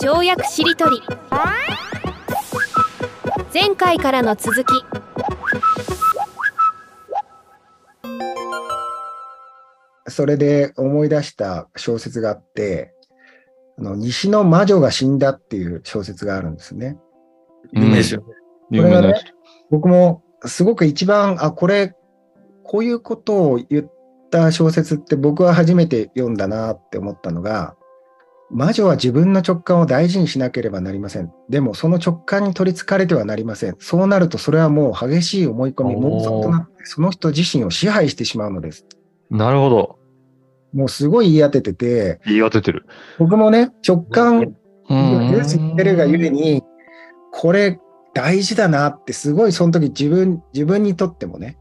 跳躍しりとり前回からの続きそれで思い出した小説があって、あの西の魔女が死んだっていう小説があるんですね。有名ですよね。これがね、僕もすごく一番、あ、これ、こういうことを言った小説って僕は初めて読んだなって思ったのが、魔女は自分の直感を大事にしなければなりません。でもその直感に取りつかれてはなりません。そうなるとそれはもう激しい思い込み、妄想となってその人自身を支配してしまうのです。なるほど。もうすごい言い当ててて、言い当ててる。僕もね、直感うんニュース言ってるがゆえに、これ大事だなってすごいその時自分、自分にとってもね、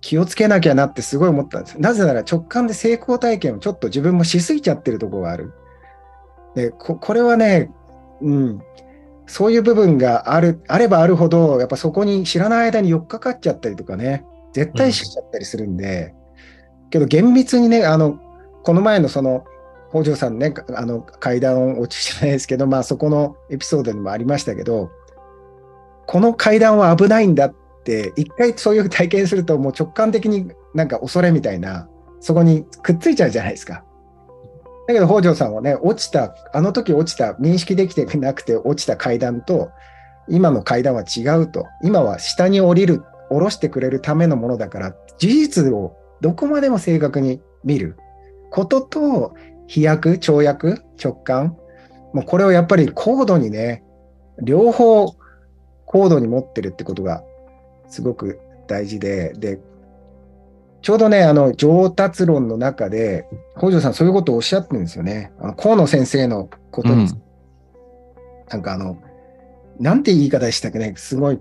気をつけなきゃなってすごい思ったんです。なぜなら直感で成功体験をちょっと自分もしすぎちゃってるところがある。で、ここれはね、うん、そういう部分がある、あればあるほど、やっぱそこに知らない間に寄っかかっちゃったりとかね、絶対しちゃったりするんで、けど厳密にね、あの、この前のその、北条さんね、あの階段落ちじゃないですけど、まあそこのエピソードにもありましたけど、この階段は危ないんだって、一回そういう体験すると、もう直感的になんか恐れみたいな、そこにくっついちゃうじゃないですか。だけど北条さんはね、落ちた、あの時落ちた、認識できてなくて落ちた階段と、今の階段は違うと。今は下に降りる、下ろしてくれるためのものだから、事実をどこまでも正確に見ることと、飛躍、跳躍、直感。もうこれをやっぱり高度にね、両方高度に持ってるってことがすごく大事で、で、ちょうどね、あの、上達論の中で、北条さんそういうことをおっしゃってるんですよね。あの河野先生のことに、うんなんかあの、なんて言い方でしたっけね、すごい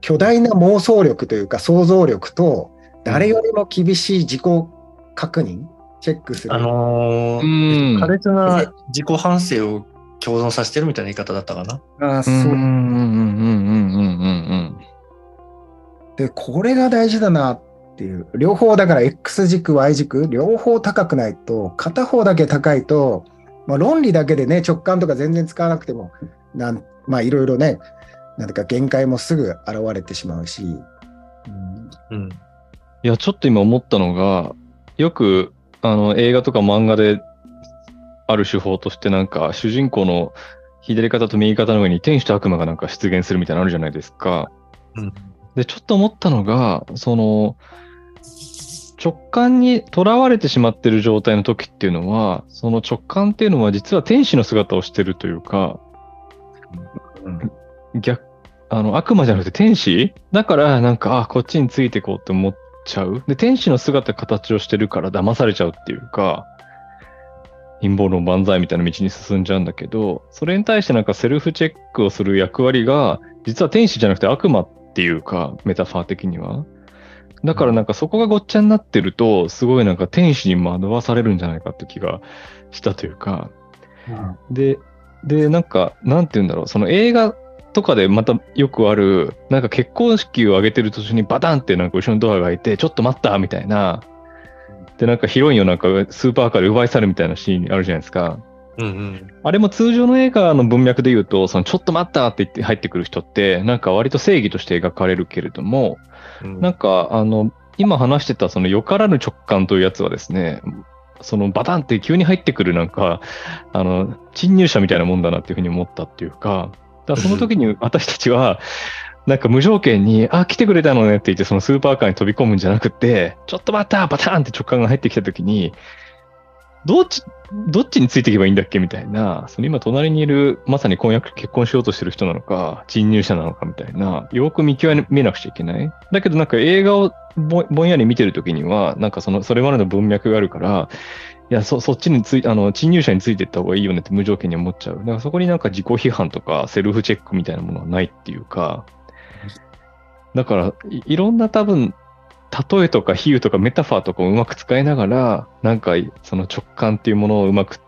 巨大な妄想力というか想像力と、誰よりも厳しい自己確認、チェックする。あのうー、ん。苛烈な自己反省を共存させてるみたいな言い方だったかな。あーそううんうんうんうんうんうんで、これが大事だなっていう。両方だから X 軸、Y 軸、両方高くないと、片方だけ高いと、まあ、論理だけでね、直感とか全然使わなくても、なんまあいろいろね、なんか限界もすぐ現れてしまうし。うんうん。いや、ちょっと今思ったのが、よくあの映画とか漫画である手法として、なんか主人公の左肩と右肩の上に天使と悪魔がなんか出現するみたいなのあるじゃないですか。うんで、ちょっと思ったのが、その、直感にとらわれてしまってる状態の時っていうのは、その直感っていうのは実は天使の姿をしてるというか、逆、あの、悪魔じゃなくて天使だから、なんか、あ、こっちについていこうって思っちゃう。で、天使の姿、形をしてるから騙されちゃうっていうか、陰謀論万歳みたいな道に進んじゃうんだけど、それに対してなんかセルフチェックをする役割が、実は天使じゃなくて悪魔っていうか、メタファー的には。だからなんかそこがごっちゃになってると、すごいなんか天使に惑わされるんじゃないかって気がしたというか、で、で、なんか、なんて言うんだろう、その映画とかでまたよくある、なんか結婚式を挙げてる途中にバタンってなんか後ろのドアが開いて、ちょっと待ったみたいな。で、なんかヒロインをなんかスーパーカーで奪い去るみたいなシーンあるじゃないですか。うんうん。あれも通常の映画の文脈で言うと、そのちょっと待ったって言って入ってくる人って、なんか割と正義として描かれるけれども、うんなんか、あの、今話してたそのよからぬ直感というやつはですね、そのバタンって急に入ってくるなんか、あの、侵入者みたいなもんだなっていうふうに思ったっていうか、だからその時に私たちは、なんか無条件に、あ、来てくれたのねって言ってそのスーパーカーに飛び込むんじゃなくて、ちょっと待ったバタンって直感が入ってきた時に、どっち、どっちについていけばいいんだっけみたいな、その今隣にいる、まさに婚約、結婚しようとしてる人なのか、侵入者なのかみたいな、よく見極めなくちゃいけない。だけどなんか映画をぼんやり見てるときには、なんかその、それまでの文脈があるから、いや、そ、そっちについ、あの、侵入者についていった方がいいよねって無条件に思っちゃう。だからそこになんか自己批判とかセルフチェックみたいなものはないっていうか、だからい、いろんな多分、例えとか比喩とかメタファーとかをうまく使いながら、なんかその直感っていうものをうまく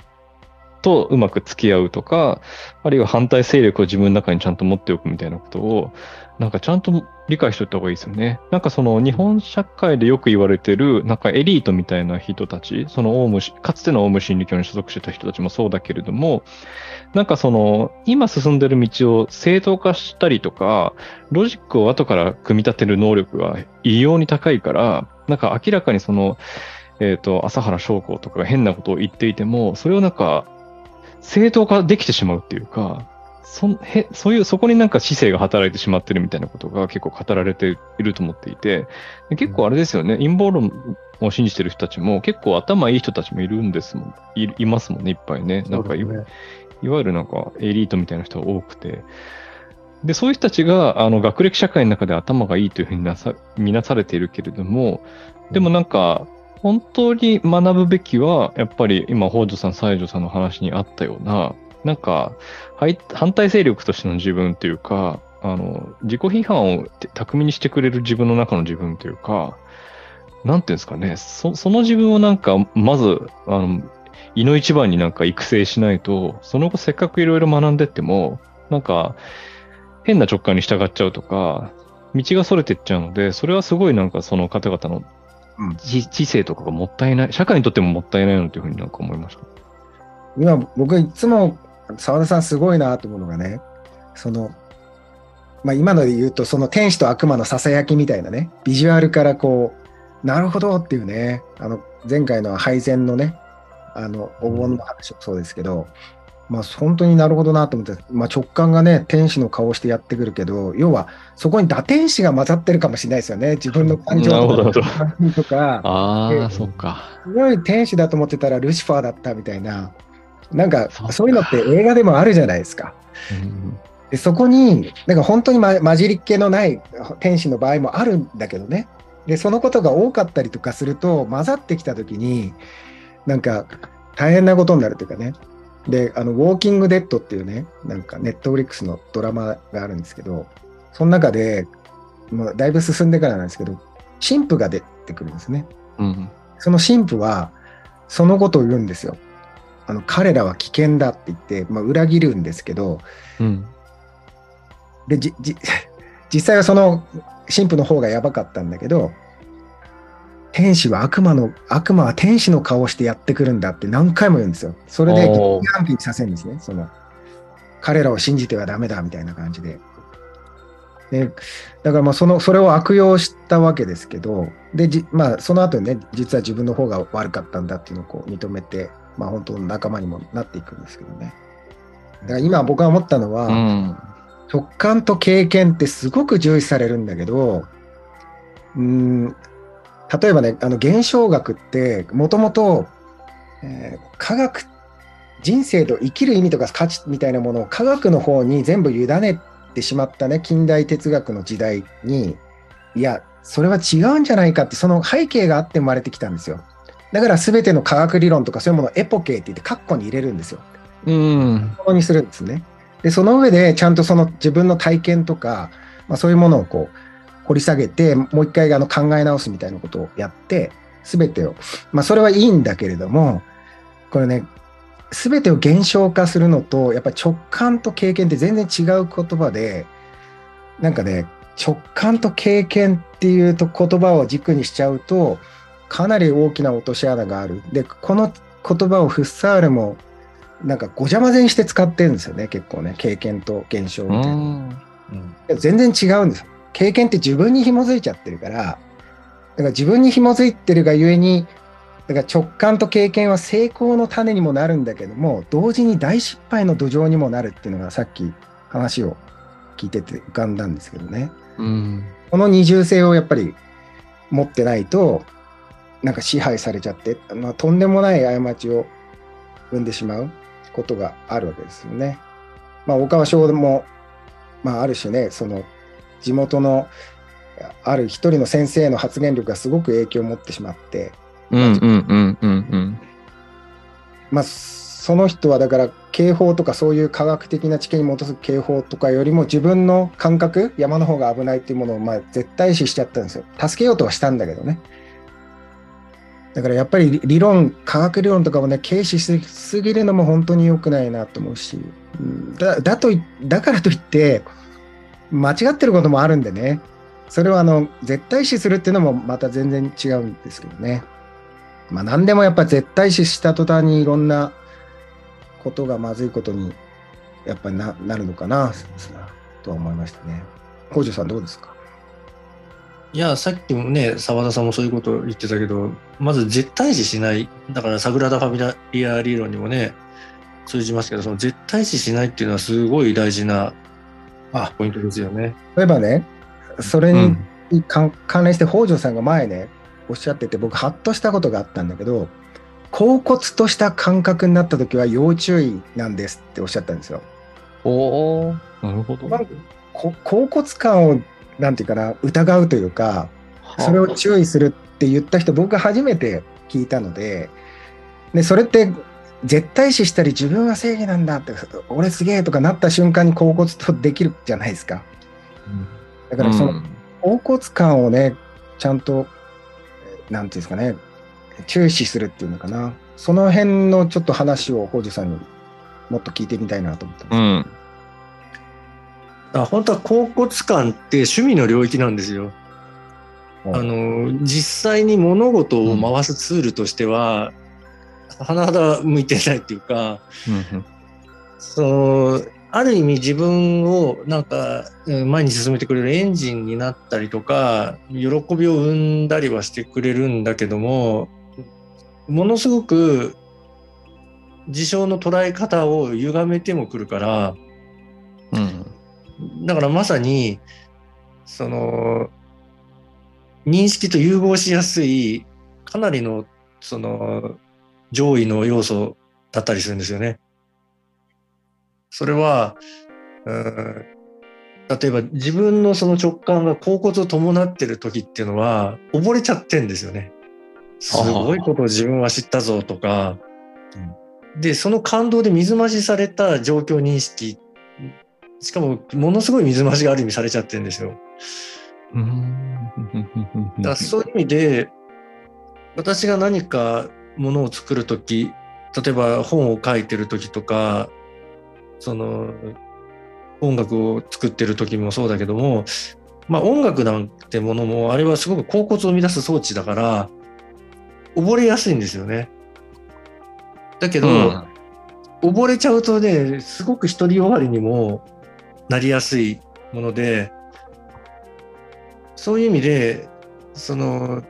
とうまく付き合うとか、あるいは反対勢力を自分の中にちゃんと持っておくみたいなことを、なんかちゃんと理解しておいた方がいいですよね。なんかその日本社会でよく言われてる、なんかエリートみたいな人たち、そのオウム、かつてのオウム真理教に所属してた人たちもそうだけれども、なんかその、今進んでる道を正当化したりとか、ロジックを後から組み立てる能力が異様に高いから、なんか明らかにその、えっ、と、朝原将校とかが変なことを言っていても、それをなんか、正当化できてしまうっていうか、そんへそういう、そこになんか知性が働いてしまってるみたいなことが結構語られていると思っていて、で結構あれですよね、陰謀論を信じてる人たちも結構頭いい人たちもいるんですもん、いいますもんね、いっぱいね。なんかい、ねいわゆるなんかエリートみたいな人が多くて、で、そういう人たちが、あの、学歴社会の中で頭がいいというふうになさ、見なされているけれども、でもなんか、本当に学ぶべきは、やっぱり今、北条さん、西条さんの話にあったような、なんか、反対勢力としての自分というか、あの、自己批判を巧みにしてくれる自分の中の自分というか、なんていうんですかね、そその自分をなんか、まず、あの、胃の一番になんか育成しないと、その後せっかくいろいろ学んでっても、なんか、変な直感に従っちゃうとか、道が逸れてっちゃうので、それはすごいなんかその方々のうん知知性とかがもったいない、社会にとってももったいないなというふうになんか思いました。今、僕いつも澤田さんすごいなと思うのがね、その、まあ、今ので言うと、その天使と悪魔のささやきみたいなね、ビジュアルからこう、なるほどっていうね、あの、前回の配膳のね、あの、お盆の話もそうですけど、まあ、本当になるほどなと思って、まあ、直感がね、天使の顔してやってくるけど、要は、そこに打天使が混ざってるかもしれないですよね。自分の感情とかとか、ああ、ええそっか。すごい天使だと思ってたらルシファーだったみたいな、なんかそっかそういうのって映画でもあるじゃないですか。うんでそこに、なんか本当に、ま、混じりっ気のない天使の場合もあるんだけどね。で、そのことが多かったりとかすると、混ざってきたときに、なんか大変なことになるというかね。で、あの、ウォーキングデッドっていうね、なんかネットフリックスのドラマがあるんですけど、その中で、もうだいぶ進んでからなんですけど、神父が出てくるんですね。うん。その神父は、そのことを言うんですよ。あの彼らは危険だって言って、まあ、裏切るんですけど、うん。でじじ 実際はその神父の方がやばかったんだけど、天使は悪魔の、悪魔は天使の顔をしてやってくるんだって何回も言うんですよ。それでおー疑暗鬼にさせるんですね。その彼らを信じてはダメだみたいな感じで。でだからまあそのそれを悪用したわけですけど、でじまあ、その後にね、実は自分の方が悪かったんだっていうのをこう認めて、まあ、本当の仲間にもなっていくんですけどね。だから今僕が思ったのは、うん。直感と経験ってすごく重視されるんだけど、うーん、例えばね、あの現象学ってもともとえー科学、人生と生きる意味とか価値みたいなものを科学の方に全部委ねてしまったね、近代哲学の時代に、いや、それは違うんじゃないかって、その背景があって生まれてきたんですよ。だから全ての科学理論とかそういうものをエポケーって言ってカッコに入れるんですよ。うん。ものにするんですね。で、その上でちゃんとその自分の体験とか、まあ、そういうものをこう掘り下げて、もう一回あの考え直すみたいなことをやって、すべてを、まあそれはいいんだけれども、これね、すべてを現象化するのと、やっぱり直感と経験って全然違う言葉で、なんかね、直感と経験っていうと言葉を軸にしちゃうと、かなり大きな落とし穴がある。で、この言葉をフッサールもなんかごちゃ混ぜにして使ってるんですよね、結構ね、経験と現象みたいな。うん全然違うんですよ。経験って自分に紐づいちゃってるから、だから自分に紐づいてるがゆえに、だから直感と経験は成功の種にもなるんだけども、同時に大失敗の土壌にもなるっていうのがさっき話を聞いてて浮かんだんですけどね。うん。この二重性をやっぱり持ってないと、なんか支配されちゃって、まあ、とんでもない過ちを生んでしまうことがあるわけですよね。まあ、大川翔も、まあ、ある種ね、その地元のある一人の先生の発言力がすごく影響を持ってしまって、うんうんうんうんうん。まあ、その人はだから警報とかそういう科学的な知見に基づく警報とかよりも自分の感覚山の方が危ないっていうものをまあ絶対視しちゃったんですよ。助けようとはしたんだけどね。だからやっぱり理論、科学理論とかをね、軽視しすぎるのも本当に良くないなと思うし、うんだだといだからといって、間違ってることもあるんでね、それはあの絶対視するっていうのもまた全然違うんですけどね。まあ何でもやっぱ絶対視した途端にいろんなことがまずいことにやっぱりななるのかなとは思いましたね。北条さんどうですか？いや、さっきもね、澤田さんもそういうこと言ってたけど、まず絶対視しない。だから、サグラダ・ファミリア理論にもね、通じますけど、その絶対視しないっていうのはすごい大事なあポイントですよね。例えばね、それうんに関関連して北条さんが前ね、おっしゃってて、僕、ハッとしたことがあったんだけど、恍惚とした感覚になった時は要注意なんですっておっしゃったんですよ。おーなるほど。こ恍惚感を、なんていうかな、疑うというか、それを注意するって言った人、僕が初めて聞いたので、でそれって絶対視したり、自分は正義なんだって、俺すげえとかなった瞬間に恍惚とできるじゃないですか。だからその、うん恍惚感をね、ちゃんと、えなんていうんですかね、注視するっていうのかな。その辺のちょっと話を北条さんにもっと聞いてみたいなと思ったんです。うん。あ本当は恍惚感って趣味の領域なんですよ。あの実際に物事を回すツールとしては、甚だ向いてないっていうか、うんそのある意味自分をなんかうん前に進めてくれるエンジンになったりとか喜びを生んだりはしてくれるんだけどもものすごく事象の捉え方を歪めてもくるからうん。だからまさにその認識と融合しやすいかなりのその上位の要素だったりするんですよね。それは、うん例えば自分のその直感が恍惚を伴ってる時っていうのは溺れちゃってんですよね。すごいことを自分は知ったぞとか、で、その感動で水増しされた状況認識しかも、ものすごい水増しがある意味されちゃってるんですよ。うんだそういう意味で、私が何かものを作るとき、例えば本を書いてるときとか、その、音楽を作ってる時もそうだけども、まあ音楽なんてものも、あれはすごく恍惚を生み出す装置だから、溺れやすいんですよね。だけど、うん溺れちゃうとね、すごく独りよがりにもなりやすいもので、そういう意味で、その、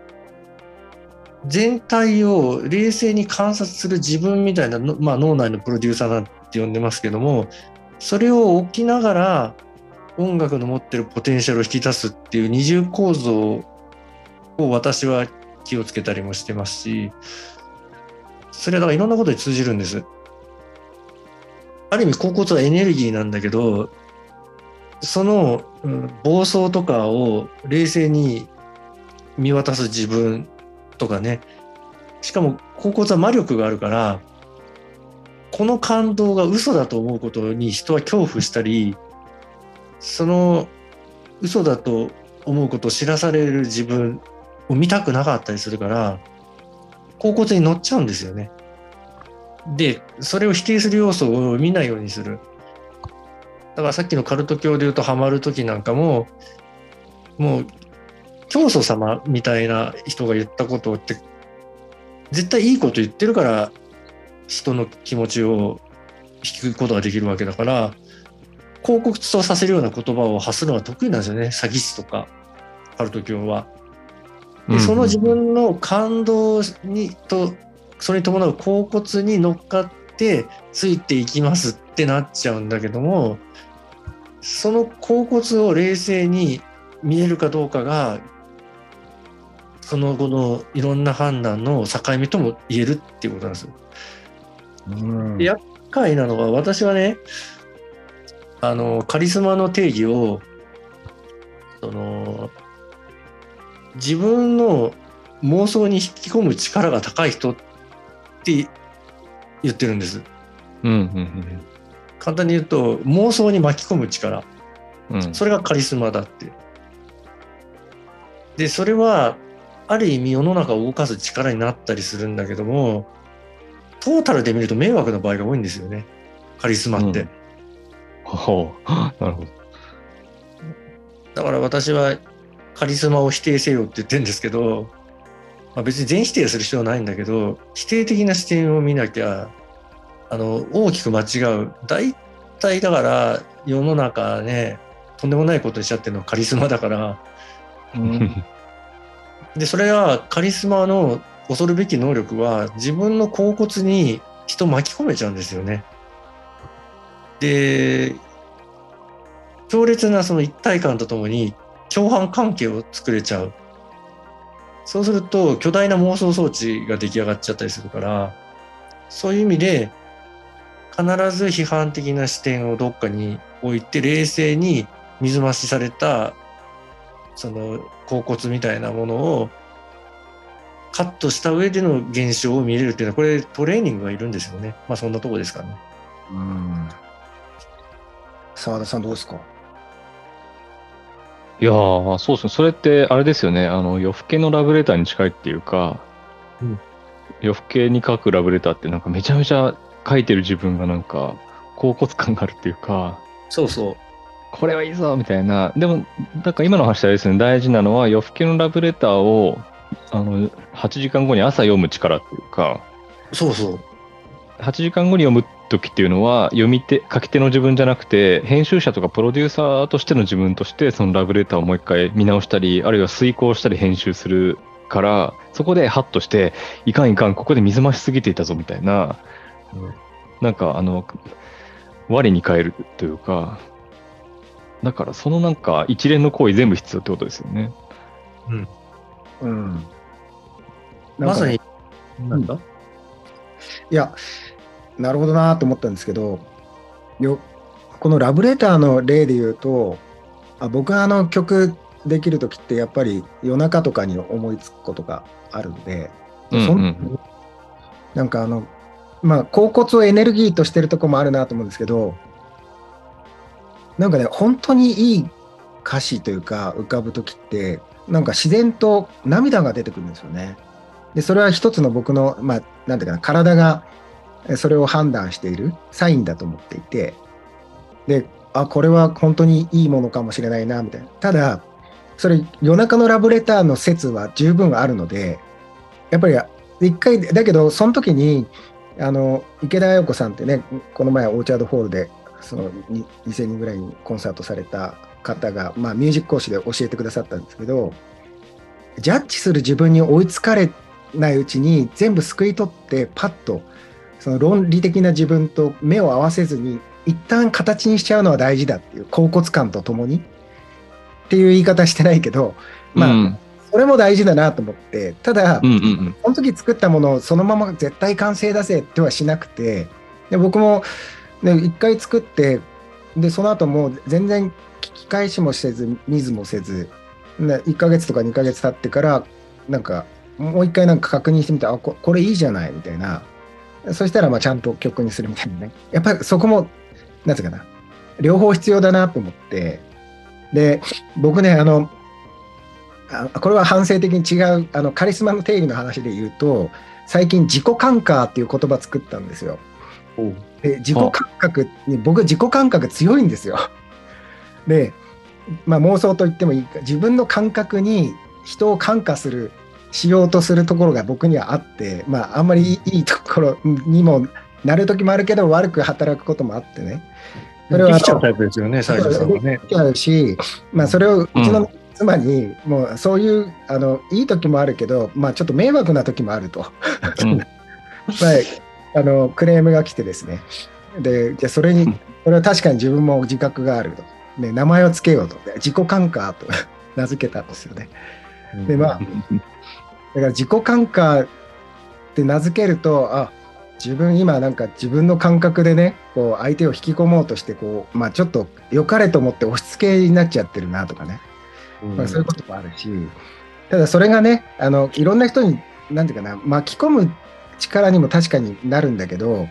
全体を冷静に観察する自分みたいな、まあ、脳内のプロデューサーなんて呼んでますけども、それを置きながら音楽の持ってるポテンシャルを引き出すっていう二重構造を私は気をつけたりもしてますし、それはだからいろんなことに通じるんです。ある意味、恍惚はエネルギーなんだけど、その、暴走とかを冷静に見渡す自分とかね、しかも恍惚は魔力があるから、この感動が嘘だと思うことに人は恐怖したり、その嘘だと思うことを知らされる自分を見たくなかったりするから、恍惚に乗っちゃうんですよね。で、それを否定する要素を見ないようにする。だからさっきのカルト教で言うとハマる時なんかも、もう教祖様みたいな人が言ったことって、絶対いいこと言ってるから人の気持ちを引くことができるわけだから、広告とさせるような言葉を発するのが得意なんですよね。詐欺師とか、カルト教は。でその自分の感動にとそれに伴う恍惚に乗っかってついていきますってなっちゃうんだけどもその恍惚を冷静に見えるかどうかがその後のいろんな判断の境目とも言えるっていうことなんですよ。厄介なのは私はねあのカリスマの定義をその自分の妄想に引き込む力が高い人って言ってるんです。うんうん簡単に言うと妄想に巻き込む力うんうんそれがカリスマだって。でそれはある意味世の中を動かす力になったりするんだけども、トータルで見ると迷惑な場合が多いんですよね。カリスマって。うんほう。なるほど。だから私はカリスマを否定せよって言ってるんですけど、まあ、別に全否定する必要はないんだけど、否定的な視点を見なきゃ、あの、大きく間違う。大体だから世の中ね、とんでもないことにしちゃってるのはカリスマだから、うんで、それはカリスマの恐るべき能力は自分の甲骨に人を巻き込めちゃうんですよね。で、強烈なその一体感とともに共犯関係を作れちゃう。そうすると巨大な妄想装置が出来上がっちゃったりするから、そういう意味で必ず批判的な視点をどっかに置いて冷静に水増しされたその甲骨みたいなものをカットした上での現象を見れるっていうのはこれトレーニングがいるんですよね。まあそんなとこですかね。うん澤田さんどうですか？いやー、そうですね。それって、あれですよね。あの、夜更けのラブレターに近いっていうか、うん夜更けに書くラブレターって、なんかめちゃめちゃ書いてる自分がなんか、甲骨感があるっていうか、そうそう。これはいいぞみたいな。でも、なんか今の話はですね、大事なのは、夜更けのラブレターを、あの、8時間後に朝読む力っていうか、そうそう。8時間後に読む時っていうのは、読み手、書き手の自分じゃなくて、編集者とかプロデューサーとしての自分として、そのラブレターをもう一回見直したり、あるいは遂行したり編集するから、そこでハッとして、いかんいかん、ここで水増しすぎていたぞみたいな、うん。なんかあの、我に返るというか、だからそのなんか一連の行為全部必要ってことですよね。うん。まさに、なんだ？いや、なるほどなと思ったんですけど、よこのラブレターの例で言うと、あ僕はあの曲できるときってやっぱり夜中とかに思いつくことがあるんで、うんそんうん。なんかあの、まあ、甲骨をエネルギーとしてるとこもあるなと思うんですけど、なんかね、本当にいい歌詞というか浮かぶときって、なんか自然と涙が出てくるんですよね。で、それは一つの僕の、まあ、なんていうかな、体がそれを判断しているサインだと思っていて、で、あ、これは本当にいいものかもしれないな、みたいな。ただ、それ夜中のラブレターの説は十分あるので、やっぱり一回、だけど、その時に、あの、池田彩子さんってね、この前オーチャードホールで、そのに2000人ぐらいにコンサートされた方が、まあミュージック講師で教えてくださったんですけど、ジャッジする自分に追いつかれないうちに全部救い取ってパッとその論理的な自分と目を合わせずに一旦形にしちゃうのは大事だっていう甲骨感とともにっていう言い方してないけどまあ、うん。それも大事だなと思ってただ、うんうんうん。その時作ったものをそのまま絶対完成出せってはしなくてで僕も、ね、一回作ってでその後もう全然聞き返しもせず見ずもせず、1ヶ月とか2ヶ月経ってからなんかもう一回なんか確認してみてあここれいいじゃないみたいな。そしたらまあちゃんと曲にするみたいなね。やっぱりそこもなんつうかな。両方必要だなと思って。で僕ねあのあこれは反省的に違うあのカリスマの定義の話で言うと最近自己感覚っていう言葉作ったんですよ。で自己感覚に僕自己感覚強いんですよ。で、まあ、妄想と言ってもいいか自分の感覚に人を感化するしようとするところが僕にはあって、まあ、あんまりいいところにもなる時もあるけど悪く働くこともあってね。それはできちゃうタイプですよね、西条さんはね。ちゃうし、まあ、それをうちの妻に、もうそういうあのいい時もあるけど、まあ、ちょっと迷惑な時もあると、うん。まあ、あのクレームが来てですね。でじゃあそれにうんこれは確かに自分も自覚があると、ね、名前をつけようと。で自己感化と 名付けたんですよね。でまあだから自己感化って名付けるとあ自分今なんか自分の感覚でねこう相手を引き込もうとしてこう、まあ、ちょっと良かれと思って押し付けになっちゃってるなとかね、まあ、そういうこともあるし、ただそれがねあのいろんな人になんていうかな巻き込む力にも確かになるんだけど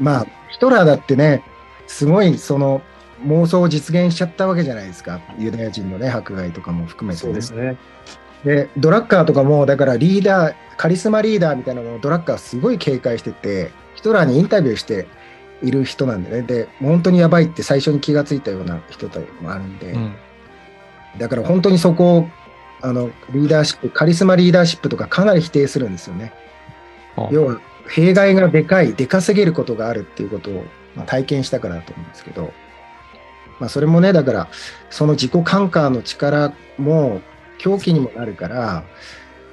まあヒトラーだってねすごいその妄想を実現しちゃったわけじゃないですか。ユダヤ人のね迫害とかも含めて、そうですね。で、ドラッカーとかも、だからリーダー、カリスマリーダーみたいなのをドラッカーすごい警戒してて、ヒトラーにインタビューしている人なんでね、で、本当にやばいって最初に気がついたような人ともあるんで、うん。だから本当にそこを、あの、リーダーシップ、カリスマリーダーシップとかかなり否定するんですよね。あ要は、弊害がでかい、でかすぎることがあるっていうことを、まあ、体験したからだと思うんですけど、まあ、それもね、だから、その自己感化の力も狂気にもなるから、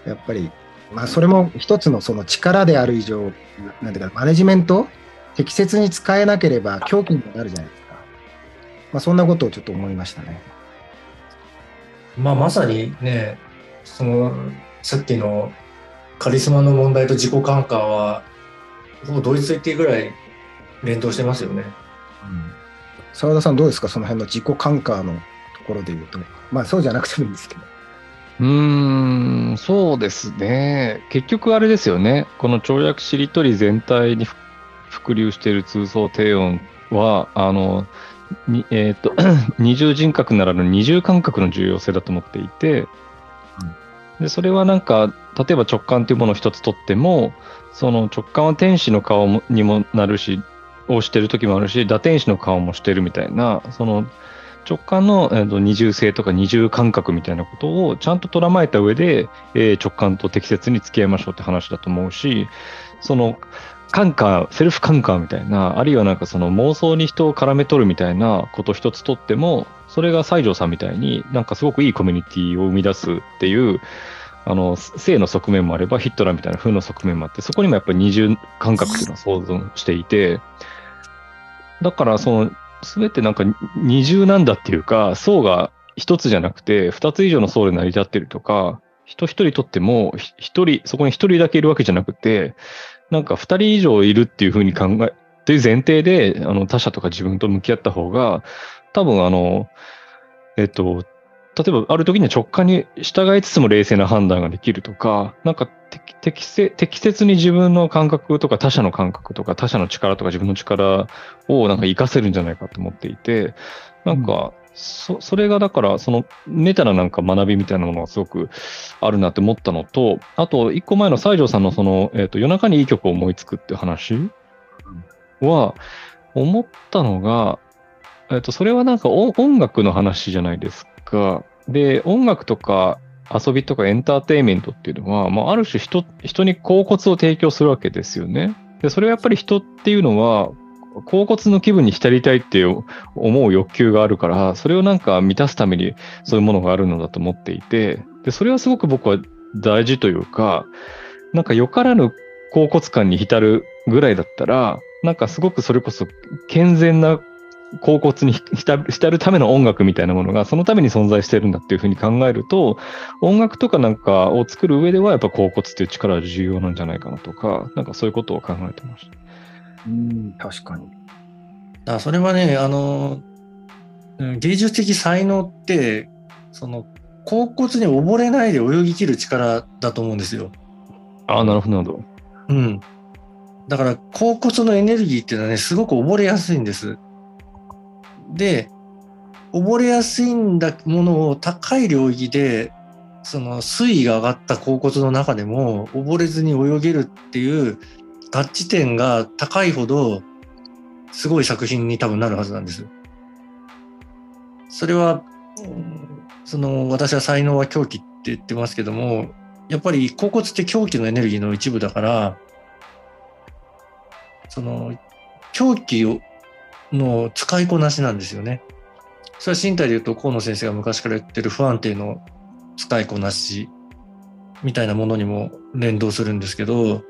やっぱり、まあ、それも一つのその力である以上、なんていうか、マネジメント、適切に使えなければ狂気にもなるじゃないですか。まあ、そんなことをちょっと思いましたね。まあ、まさにね、その、さっきのカリスマの問題と自己感化は、ほぼ同一と言っていいぐらい連動してますよね。澤田さんどうですか？その辺の自己感化のところで言うと。まあそうじゃなくてもいいんですけど。うーん、そうですね。結局あれですよね。この跳躍しりとり全体にふ伏流している通奏低音は、あの、にえっ、と、二重人格ならぬ二重感覚の重要性だと思っていて、で、それはなんか、例えば直感というものを一つとっても、その直感は天使の顔にもなるし、をしてる時もあるし、打天使の顔もしてるみたいな、その直感の、えーと二重性とか二重感覚みたいなことをちゃんと捉まえた上で、えー直感と適切に付き合いましょうって話だと思うし、その感化、セルフ感化みたいな、あるいはなんかその妄想に人を絡め取るみたいなこと一つとっても、それが西条さんみたいになんかすごくいいコミュニティを生み出すっていう、あの、正の側面もあれば、ヒットラーみたいな負の側面もあって、そこにもやっぱり二重感覚っていうのは想像していて、だからその、すべてなんか二重なんだっていうか、層が一つじゃなくて、二つ以上の層で成り立ってるとか、人一人とっても、一人、そこに一人だけいるわけじゃなくて、なんか二人以上いるっていうふうに考え、という前提で、あの、他者とか自分と向き合った方が、多分あの、えっと、例えばある時には直感に従いつつも冷静な判断ができるとか、なんか適適切適切に自分の感覚とか他者の感覚とか他者の力とか自分の力をなんか活かせるんじゃないかと思っていて、なんか、そそれがだから、そのネタななんか学びみたいなものがすごくあるなって思ったのと、あと一個前の西条さんのその、えっ、と夜中にいい曲を思いつくっていう話は、思ったのが、えっ、と、それはなんか音音楽の話じゃないですか。で、音楽とか遊びとかエンターテインメントっていうのは、まあ、ある種人、人に恍惚を提供するわけですよね。で、それはやっぱり人っていうのは、恍惚の気分に浸りたいって思う欲求があるから、それをなんか満たすためにそういうものがあるのだと思っていて、で、それはすごく僕は大事というか、なんかよからぬ恍惚感に浸るぐらいだったら、なんかすごくそれこそ健全な恍惚に浸るための音楽みたいなものがそのために存在してるんだっていうふうに考えると、音楽とかなんかを作る上ではやっぱ恍惚っていう力は重要なんじゃないかなとか、なんかそういうことを考えてました。うん、確かに。あそれはね、あの、うん芸術的才能って、その、恍惚に溺れないで泳ぎ切る力だと思うんですよ。ああ、なるほど、なるほど。うん。だから、恍惚のエネルギーっていうのはね、すごく溺れやすいんです。で、溺れやすいんだものを高い領域で、その水位が上がった恍惚の中でも溺れずに泳げるっていう合致点が高いほどすごい作品に多分なるはずなんです。それは、その私は才能は狂気って言ってますけども、やっぱり恍惚って狂気のエネルギーの一部だから、その狂気をの使いこなしなんですよね。それは身体で言うと河野先生が昔から言ってる不安定の使いこなしみたいなものにも連動するんですけど、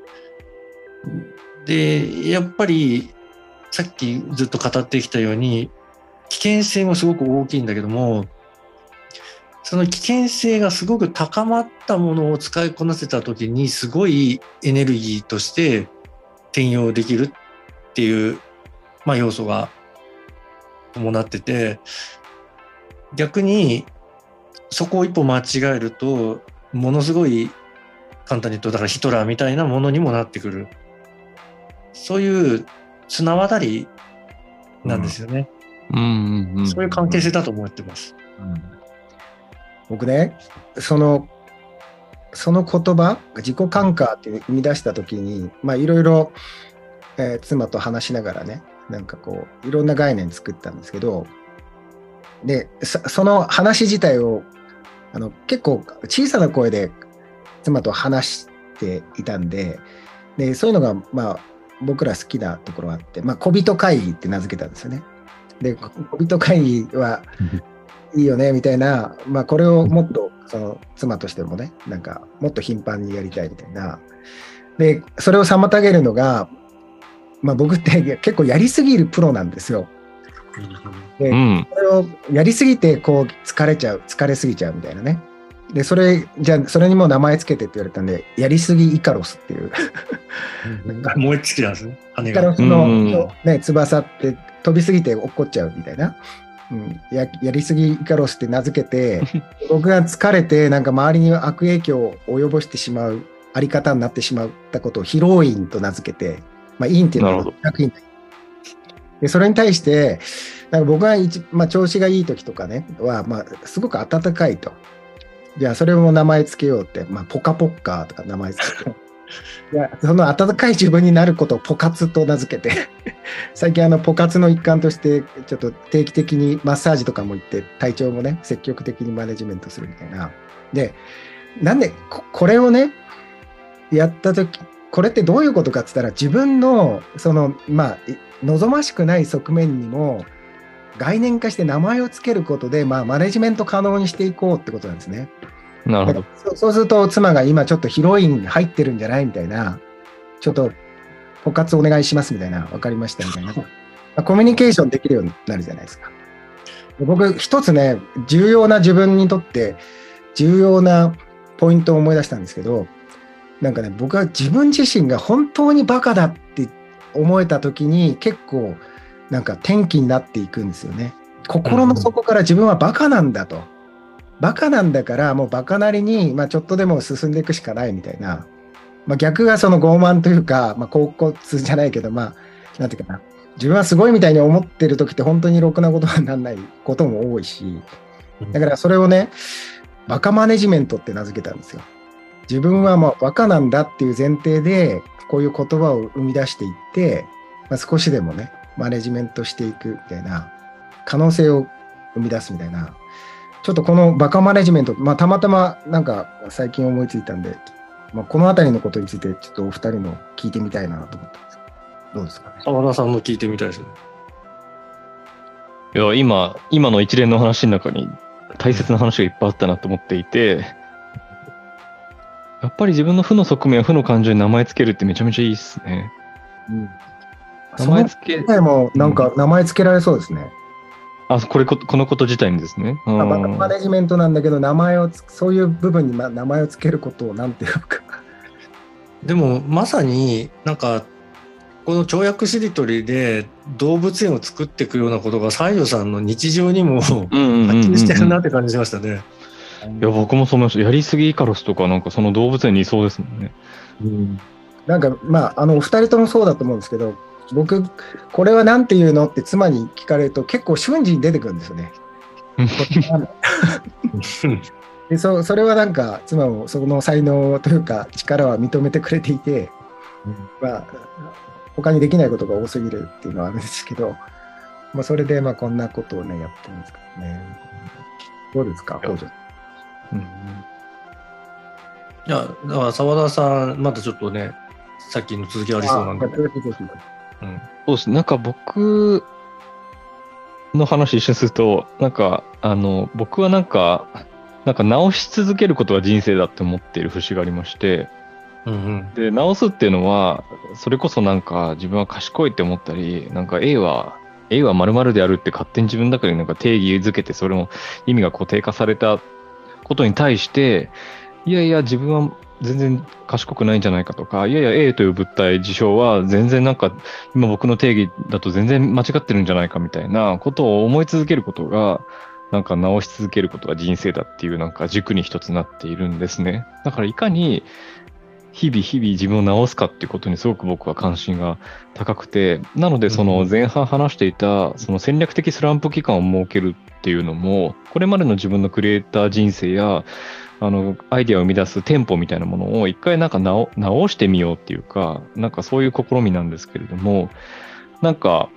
で、やっぱりさっきずっと語ってきたように危険性もすごく大きいんだけども、その危険性がすごく高まったものを使いこなせた時にすごいエネルギーとして転用できるっていう、まあ、要素が伴ってて逆にそこを一歩間違えるとものすごい簡単に言うとだからヒトラーみたいなものにもなってくる。そういう綱渡りなんですよね、うん。うん。うん。そういう関係性だと思ってます。僕ね、そのその言葉、自己感化って生み出したときに、まあいろいろ、えー妻と話しながらね、なんかこう、いろんな概念作ったんですけど、で、そその話自体を、あの結構小さな声で妻と話していたんで、でそういうのが、まあ、僕ら好きなところがあって、まあ、小人会議って名付けたんですよね。で、こ小人会議は いいよねみたいな、まあ、これをもっとその妻としてもね、なんかもっと頻繁にやりたいみたいな。で、それを妨げるのが、まあ、僕って結構やりすぎるプロなんですよ。でうん。それをやりすぎてこう疲れちゃう、疲れすぎちゃうみたいなね。で、それ、じゃあ、それにもう名前つけてって言われたんで、やりすぎイカロスっていう。燃え尽きなんですね、羽イカロが。スの、うんね、翼って飛びすぎて落っこっちゃうみたいな。うん、ややりすぎイカロスって名付けて、僕が疲れて、なんか周りに悪影響を及ぼしてしまうあり方になってしまったことをヒロインと名付けて、まあ、インっていうのはなるほ楽にでそれに対して、なんか僕が一、まあ、調子がいい時とかね、は、まあ、すごく温かいと。じゃあ、それも名前つけようって、まあ、ポカポッカーとか名前つけて。いやその温かい自分になることをポカツと名付けて、最近あのポカツの一環として、ちょっと定期的にマッサージとかも行って、体調もね、積極的にマネジメントするみたいな。で、なんで、ここれをね、やったとき、これってどういうことかって言ったら、自分の、その、まあ、い望ましくない側面にも、概念化して名前をつけることで、まあ、マネジメント可能にしていこうってことなんですね。なるほど。そうそうすると、妻が今ちょっとヒロイン入ってるんじゃないみたいな、ちょっと、ポカツお願いしますみたいな、わかりましたみたいな。まあコミュニケーションできるようになるじゃないですか。で僕、一つね、重要な自分にとって、重要なポイントを思い出したんですけど、なんかね、僕は自分自身が本当にバカだって思えた時に、結構、なんか転機になっていくんですよね。心の底から自分はバカなんだと。バカなんだから、もうバカなりに、まあ、ちょっとでも進んでいくしかないみたいな。まあ、逆がその傲慢というか、まあ、高骨じゃないけど、まあ、なんていうかな。自分はすごいみたいに思ってる時って本当にろくなことにならないことも多いし、だからそれをね、バカマネジメントって名付けたんですよ。自分はもうバカなんだっていう前提で、こういう言葉を生み出していって、まあ、少しでもね、マネジメントしていくみたいな、可能性を生み出すみたいな、ちょっとこのバカマネジメント、まあ、たまたまなんか最近思いついたんで、まあ、このあたりのことについてちょっとお二人の聞いてみたいなと思ったんですけど、どうですかね？澤田さんも聞いてみたいですね。いや、今、今の一連の話の中に大切な話がいっぱいあったなと思っていて、やっぱり自分の負の側面、負の感情に名前つけるってめちゃめちゃいいっすね。うん、名前つけそもなんか名前つけられそうですね。あ、これこ、このこと自体にですね。あマネジメントなんだけど、名前をつ、そういう部分にま名前をつけることをなんていうか。でもまさになんかこの跳躍しりとりで動物園を作っていくようなことが西条さんの日常にも波うんうんうんうん及してるなって感じしましたね。いや、僕もそう思いました。やりすぎイカロスとか、なんかその動物園にいそうですもんね。なんかまあ、あの、お二人ともそうだと思うんですけど、僕、これはなんていうのって妻に聞かれると結構瞬時に出てくるんですよね。でそそれはなんか妻もその才能というか力は認めてくれていて、まあ、他にできないことが多すぎるっていうのはあるんですけど、まあ、それでまあこんなことをねやってるんですけどね。どうですか、北条うんいやだから澤田さんまだちょっとねさっきの続きありそうなんで、うん。そうです。ね。なんか僕の話一緒にすると、なんか、あの、僕はなんか、なんか直し続けることが人生だって思っている節がありまして、うん。で、直すっていうのは、それこそなんか自分は賢いって思ったり、なんか A は、A は〇〇であるって勝手に自分の中でなんか定義づけて、それも意味が固定化されたことに対して、いやいや、自分は全然賢くないんじゃないかとか、いやいや、A という物体、事象は全然なんか、今僕の定義だと全然間違ってるんじゃないかみたいなことを思い続けることが、なんか直し続けることが人生だっていうなんか軸に一つなっているんですね。だからいかに日々日々自分を直すかっていうことにすごく僕は関心が高くて、なのでその前半話していたその戦略的スランプ期間を設けるっていうのも、これまでの自分のクリエイター人生や、あの、アイデアを生み出すテンポみたいなものを一回なんか直直してみようっていうか、なんかそういう試みなんですけれども、なんか、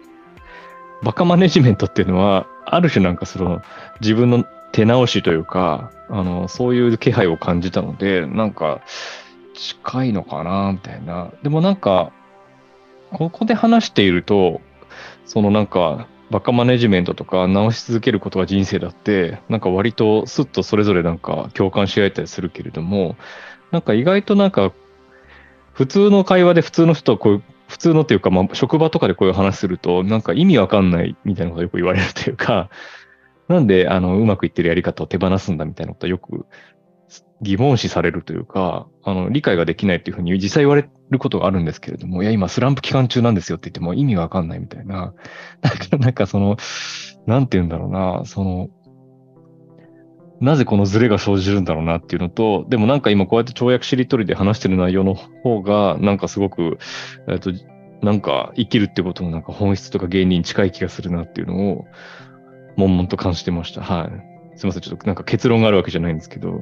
バカマネジメントっていうのは、ある種なんかその自分の手直しというか、あの、そういう気配を感じたので、なんか、近いのかな、みたいな。でもなんか、ここで話していると、そのなんか、バカマネジメントとか直し続けることが人生だって、なんか割とスッとそれぞれなんか共感し合えたりするけれども、なんか意外となんか、普通の会話で普通の人とこういう、普通のっていうか、まあ、職場とかでこういう話すると、なんか意味わかんないみたいなことよく言われるというか、なんで、あの、うまくいってるやり方を手放すんだみたいなことはよく疑問視されるというか、あの、理解ができないっていうふうに実際言われることがあるんですけれども、いや、今スランプ期間中なんですよって言っても意味わかんないみたいな。だからなんかその、なんて言うんだろうな、その、なぜこのズレが生じるんだろうなっていうのと、でもなんか今こうやって跳躍しりとりで話してる内容の方が、なんかすごく、えっと、なんか生きるってことのなんか本質とか原理に近い気がするなっていうのを、悶々と感じてました。はい。すみません。ちょっとなんか結論があるわけじゃないんですけど。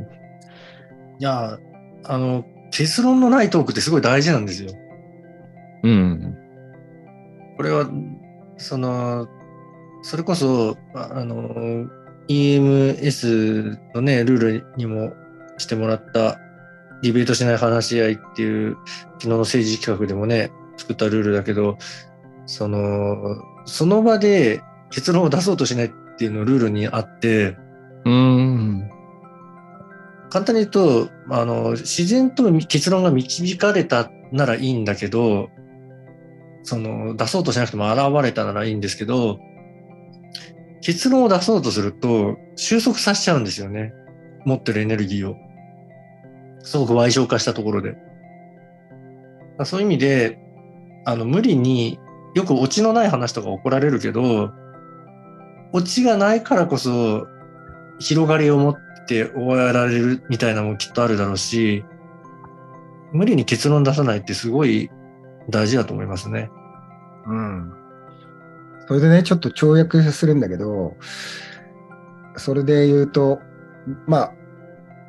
いや、あの、結論のないトークってすごい大事なんですよ。うん。これは、その、それこそ、ああの、EMS のね、ルールにもしてもらった、ディベートしない話し合いっていう、昨日の政治企画でもね、作ったルールだけど、その、その場で結論を出そうとしないっていうのルールにあって、うん。簡単に言うと、あの、自然と結論が導かれたならいいんだけど、その、出そうとしなくても現れたならいいんですけど、結論を出そうとすると、収束させちゃうんですよね。持ってるエネルギーを。すごく賠償化したところで。そういう意味で、あの、無理によくオチのない話とか怒られるけど、オチがないからこそ、広がりを持っって終わられるみたいなのもきっとあるだろうし、無理に結論出さないってすごい大事だと思いますね。うん。それでね、ちょっと跳躍するんだけど、それで言うと、まあ、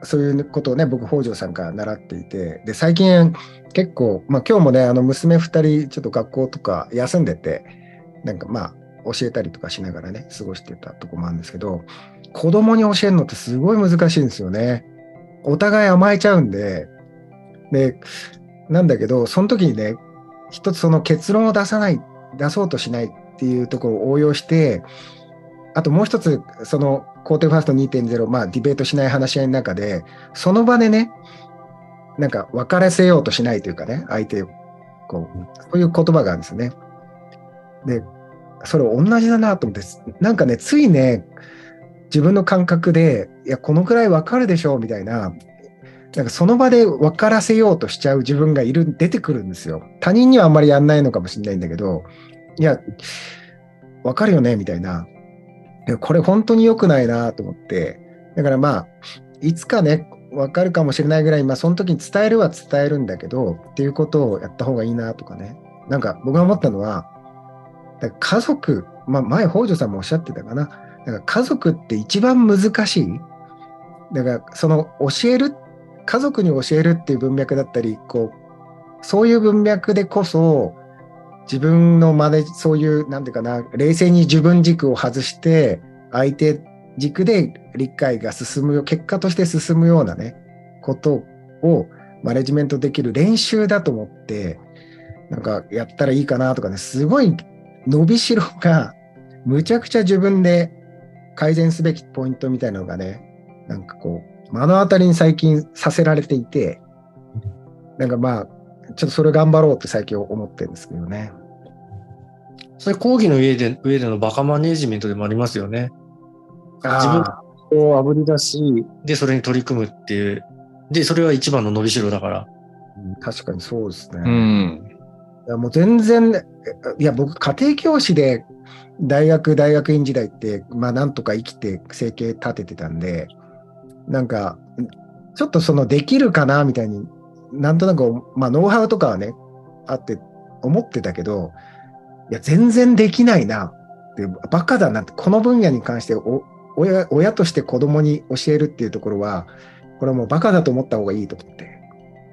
そういうことをね、僕、北条さんから習っていて、で、最近、結構、まあ、今日もね、あの、娘二人、ちょっと学校とか休んでて、なんかまあ、教えたりとかしながらね、過ごしてたとこもあるんですけど、子供に教えるのってすごい難しいんですよね。お互い甘えちゃうんで、で、なんだけど、その時にね、一つその結論を出さない、出そうとしないっていうところを応用して、あともう一つ、その、肯定ファースト2.0、まあ、ディベートしない話し合いの中で、その場でね、なんか分からせようとしないというかね、相手を、こう、そういう言葉があるんですよね。で、それ同じだなと思って、なんかね、ついね、自分の感覚で、いや、このくらい分かるでしょうみたいな、なんかその場で分からせようとしちゃう自分がいる、出てくるんですよ。他人にはあんまりやんないのかもしれないんだけど、いや、分かるよねみたいな。いやこれ本当に良くないなと思って、だからまあ、いつかね、分かるかもしれないぐらい、まあ、その時に伝えるは伝えるんだけど、っていうことをやった方がいいなとかね。なんか僕が思ったのは、だ家族、まあ、前、北条さんもおっしゃってたかな。だから家族って一番難しい。だから、その教える、家族に教えるっていう文脈だったり、こう、そういう文脈でこそ、自分の真似、そういう、なんていうかな、冷静に自分軸を外して、相手軸で理解が進むよ、結果として進むようなね、ことをマネジメントできる練習だと思って、なんかやったらいいかなとかね、すごい伸びしろが、むちゃくちゃ自分で改善すべきポイントみたいなのがね、なんかこう、目の当たりに最近させられていて、なんかまあ、ちょっとそれ頑張ろうって最近思ってるんですけどね。それ講義の上で上でのバカマネジメントでもありますよね。自分あをあぶり出し、で、それに取り組むっていう。で、それは一番の伸びしろだから。ー確かにそうですね。うん。いやもう全然、いや、僕、家庭教師で大学、大学院時代って、まあ、なんとか生きて生計立ててたんで、なんか、ちょっとその、できるかなみたいになんとなく、まあ、ノウハウとかはね、あって思ってたけど、いや、全然できないなって、バカだなって、この分野に関してお親親として子供に教えるっていうところは、これはもうバカだと思った方がいいと思って。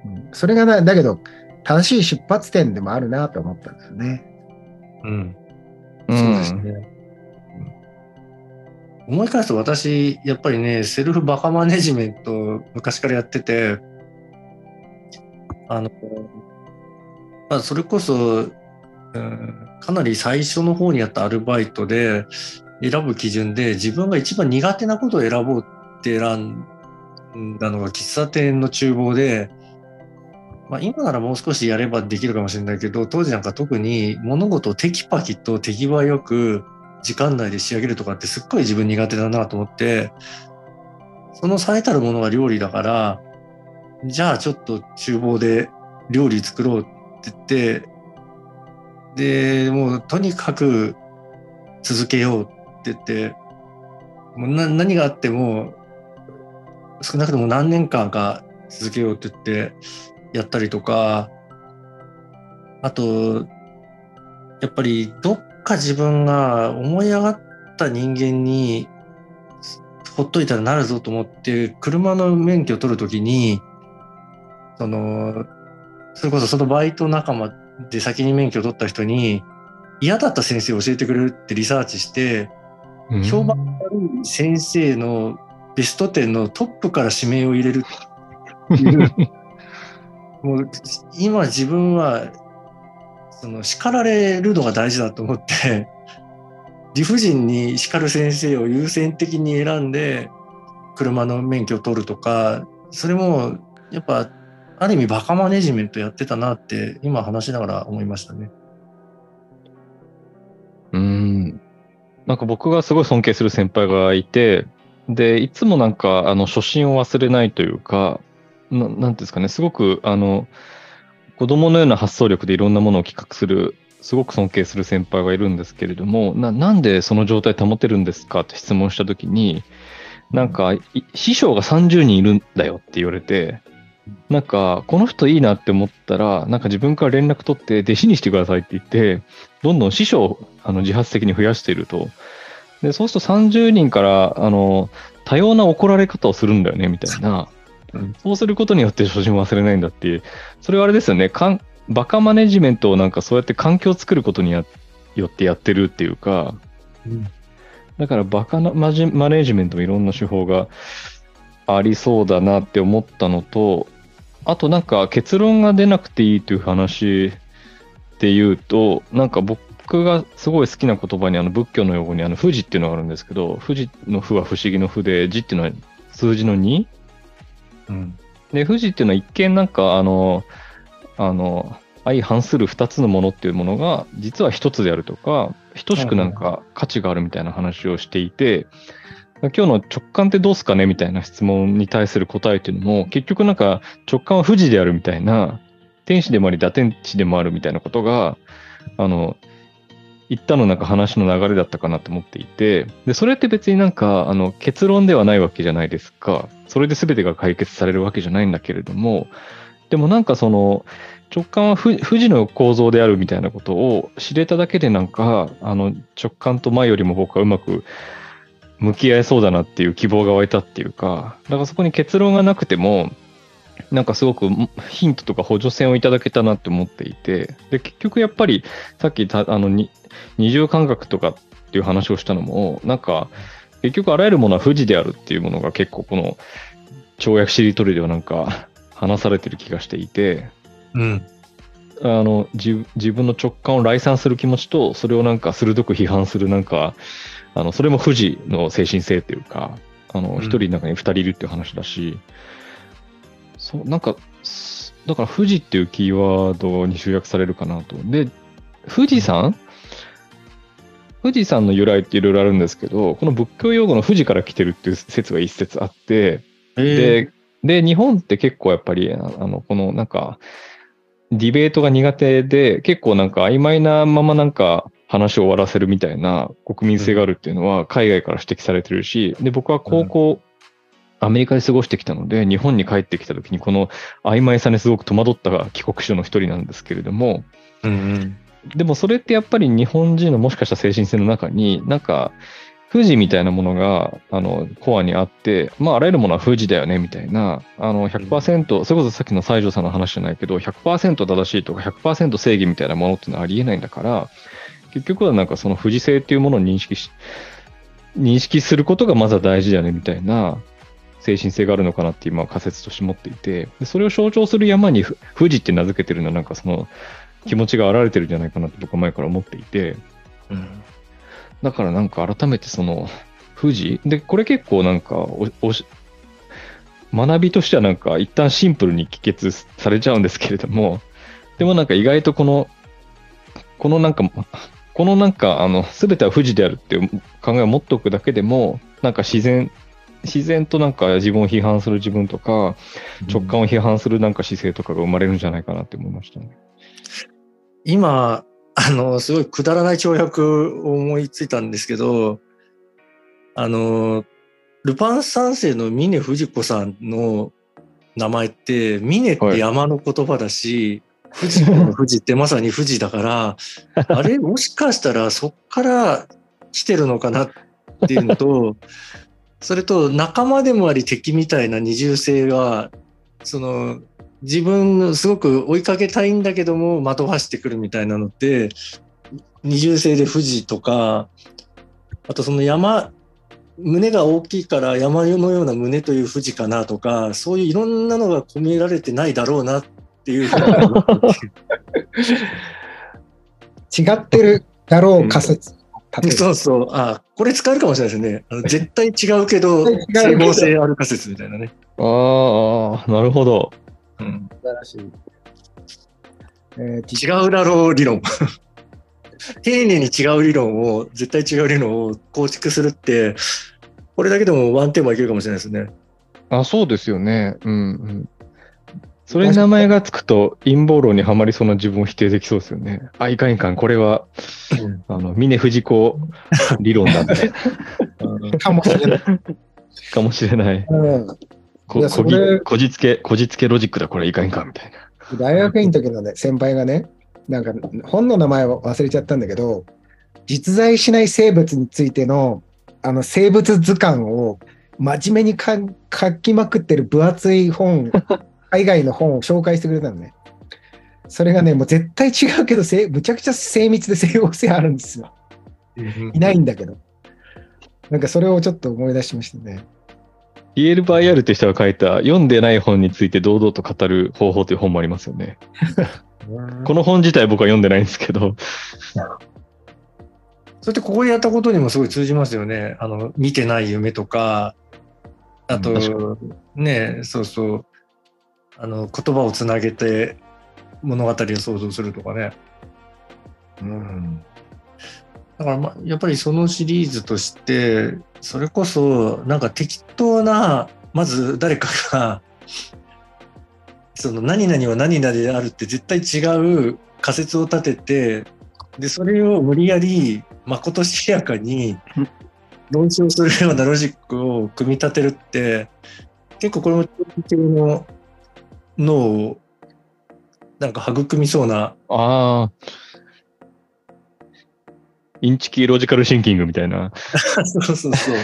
うん、それが、だけど、正しい出発点でもあるなと思ったんですよね。うん。そうですね。思い返すと私、やっぱりね、セルフバカマネジメント昔からやってて、あの、まあ、それこそ、うん、かなり最初の方にやったアルバイトで選ぶ基準で自分が一番苦手なことを選ぼうって選んだのが喫茶店の厨房で、まあ、今ならもう少しやればできるかもしれないけど、当時なんか特に物事をテキパキと手際よく時間内で仕上げるとかってすっごい自分苦手だなと思って、その最たるものが料理だから、じゃあちょっと厨房で料理作ろうって言って、で、もうとにかく続けようって言って、もう何があっても、少なくとも何年間か続けようって言ってやったりとか、あと、やっぱりどっか自分が思い上がった人間にほっといたらなるぞと思って、車の免許を取るときに、その、それこそそのバイト仲間で先に免許を取った人に、嫌だった先生を教えてくれるってリサーチして、うん。評判悪い先生のベスト10のトップから指名を入れるっていう、もう今自分は、その叱られるのが大事だと思って、理不尽に叱る先生を優先的に選んで、車の免許を取るとか、それもやっぱ、ある意味バカマネジメントやってたなって、今話しながら思いましたね。うん。なんか僕がすごい尊敬する先輩がいて、で、いつもなんか、あの、初心を忘れないというか、ななんていうんですかね、すごく、あの、子供のような発想力でいろんなものを企画する、すごく尊敬する先輩がいるんですけれども、ななんでその状態保てるんですか？って質問したときに、なんか、師匠が30人いるんだよって言われて、なんか、この人いいなって思ったら、なんか自分から連絡取って弟子にしてくださいって言って、どんどん師匠をあの自発的に増やしていると。で、そうすると30人から、あの、多様な怒られ方をするんだよね、みたいな。うんそうすることによって初心を忘れないんだっていう。それはあれですよね。かんバカマネジメントをなんかそうやって環境を作ることにやよってやってるっていうか、だからバカなマジマネジメントもいろんな手法がありそうだなって思ったのと、あとなんか結論が出なくていいという話で言うと、なんか僕がすごい好きな言葉にあの仏教の用語にあの富士っていうのがあるんですけど、富士の富は不思議の富で、字っていうのは数字の 2? うん。で、富士っていうのは一見なんかあの、あの、相反する2つのものっていうものが実は1つであるとか、等しくなんか価値があるみたいな話をしていて、今日の直感ってどうすかねみたいな質問に対する答えっていうのも、結局なんか直感は富士であるみたいな、天使でもあり打天使でもあるみたいなことが、あの、言ったのなんか話の流れだったかなと思っていて、で、それって別になんか、あの、結論ではないわけじゃないですか。それで全てが解決されるわけじゃないんだけれども、でもなんかその、直感は富士の構造であるみたいなことを知れただけでなんか、あの、直感と前よりも僕はうまく向き合えそうだなっていう希望が湧いたっていうか、だからそこに結論がなくても、なんかすごくヒントとか補助線をいただけたなって思っていて、で、結局やっぱりさっきたあのに二重感覚とかっていう話をしたのも、なんか結局あらゆるものは富士であるっていうものが結構この跳躍しりとりではなんか話されてる気がしていて、うん。あの自自分の直感を来賛する気持ちと、それをなんか鋭く批判するなんか、あのそれも富士の精神性っていうか、あのうん一人の中に二人いるっていう話だし、そう、なんか、すだから富士っていうキーワードに集約されるかなと。で、富士山？富士山の由来っていろいろあるんですけど、この仏教用語の富士から来てるっていう説が一説あって、えで、で、日本って結構やっぱり、ああの、このなんか、ディベートが苦手で、結構なんか曖昧なままなんか話を終わらせるみたいな国民性があるっていうのは海外から指摘されてるし、で、僕は高校、アメリカで過ごしてきたので、日本に帰ってきた時にこの曖昧さにすごく戸惑った帰国子女の一人なんですけれども、うんでもそれってやっぱり日本人のもしかした精神性の中に、なんか、富士みたいなものが、あの、コアにあって、まあ、あらゆるものは富士だよね、みたいな、あの、100%、それこそさっきの西条さんの話じゃないけど、100%正しいとか100%正義みたいなものっていうのはありえないんだから、結局はなんかその富士性っていうものを認識し、認識することがまずは大事だよね、みたいな精神性があるのかなって今は仮説として持っていて、でそれを象徴する山にふ富士って名付けてるのはなんかその気持ちが現れてるんじゃないかなって僕は前から思っていて、うん。だからなんか改めてその富士で、これ結構なんかおおし学びとしてはなんか一旦シンプルに帰結されちゃうんですけれども、でもなんか意外とこの、このなんか、このなんかあの全ては富士であるっていう考えを持っておくだけでも、なんか自然、自然となんか自分を批判する自分とか、直感を批判するなんか姿勢とかが生まれるんじゃないかなって思いましたね。今、あの、すごいくだらない跳躍を思いついたんですけど、あの、ルパン三世の峰不二子さんの名前って、峰って山の言葉だし、富士子の富士ってまさに富士だから、あれ、もしかしたらそっから来てるのかなっていうのと、それと仲間でもあり敵みたいな二重性が、その、自分のすごく追いかけたいんだけども的を走ってくるみたいなのって二重性で富士とかあとその山胸が大きいから山のような胸という富士かなとかそういういろんなのが込められてないだろうなっていうう 違ってるだろう仮説。そうそうあこれ使えるかもしれないですねあの絶対違うけど整合性ある仮説みたいなね、ああ、なるほど。うん、素晴らしい。えー実違うだろう理論丁寧に違う理論を絶対違う理論を構築するってこれだけでもワンテーマいけるかもしれないですね。あ、そうですよね。うん、うん。それに名前がつくと陰謀論にはまりそうな自分を否定できそうですよね。あ、いかんいかん。これは、あの、峰藤子理論だって。かもしれない。かもしれない。うんこいやそれこじつけ、こじつけロジックだ、これいかんいかんみたいな。大学院の時のね、先輩がね、なんか本の名前を忘れちゃったんだけど、実在しない生物についてのあの生物図鑑を真面目にか書きまくってる分厚い本、海外の本を紹介してくれたのね。それがね、もう絶対違うけど、せむちゃくちゃ精密で整合性あるんですよ。いないんだけど。なんかそれをちょっと思い出しましたね。EL バイアルって人が書いた読んでない本について堂々と語る方法という本もありますよね。この本自体僕は読んでないんですけど、それってここでやったことにもすごい通じますよね。あの、見てない夢とか、あとうん、ね、そうそう、あの、言葉をつなげて物語を想像するとかね。うん。だから、ま、やっぱりそのシリーズとして、それこそ、なんか適当な、まず誰かが、その何々は何々であるって絶対違う仮説を立てて、で、それを無理やり、まことしやかに論証するようなロジックを組み立てるって、結構これも系の脳をなんか育みそうな、ああ、インチキロジカルシンキングみたいな。そうそうそう。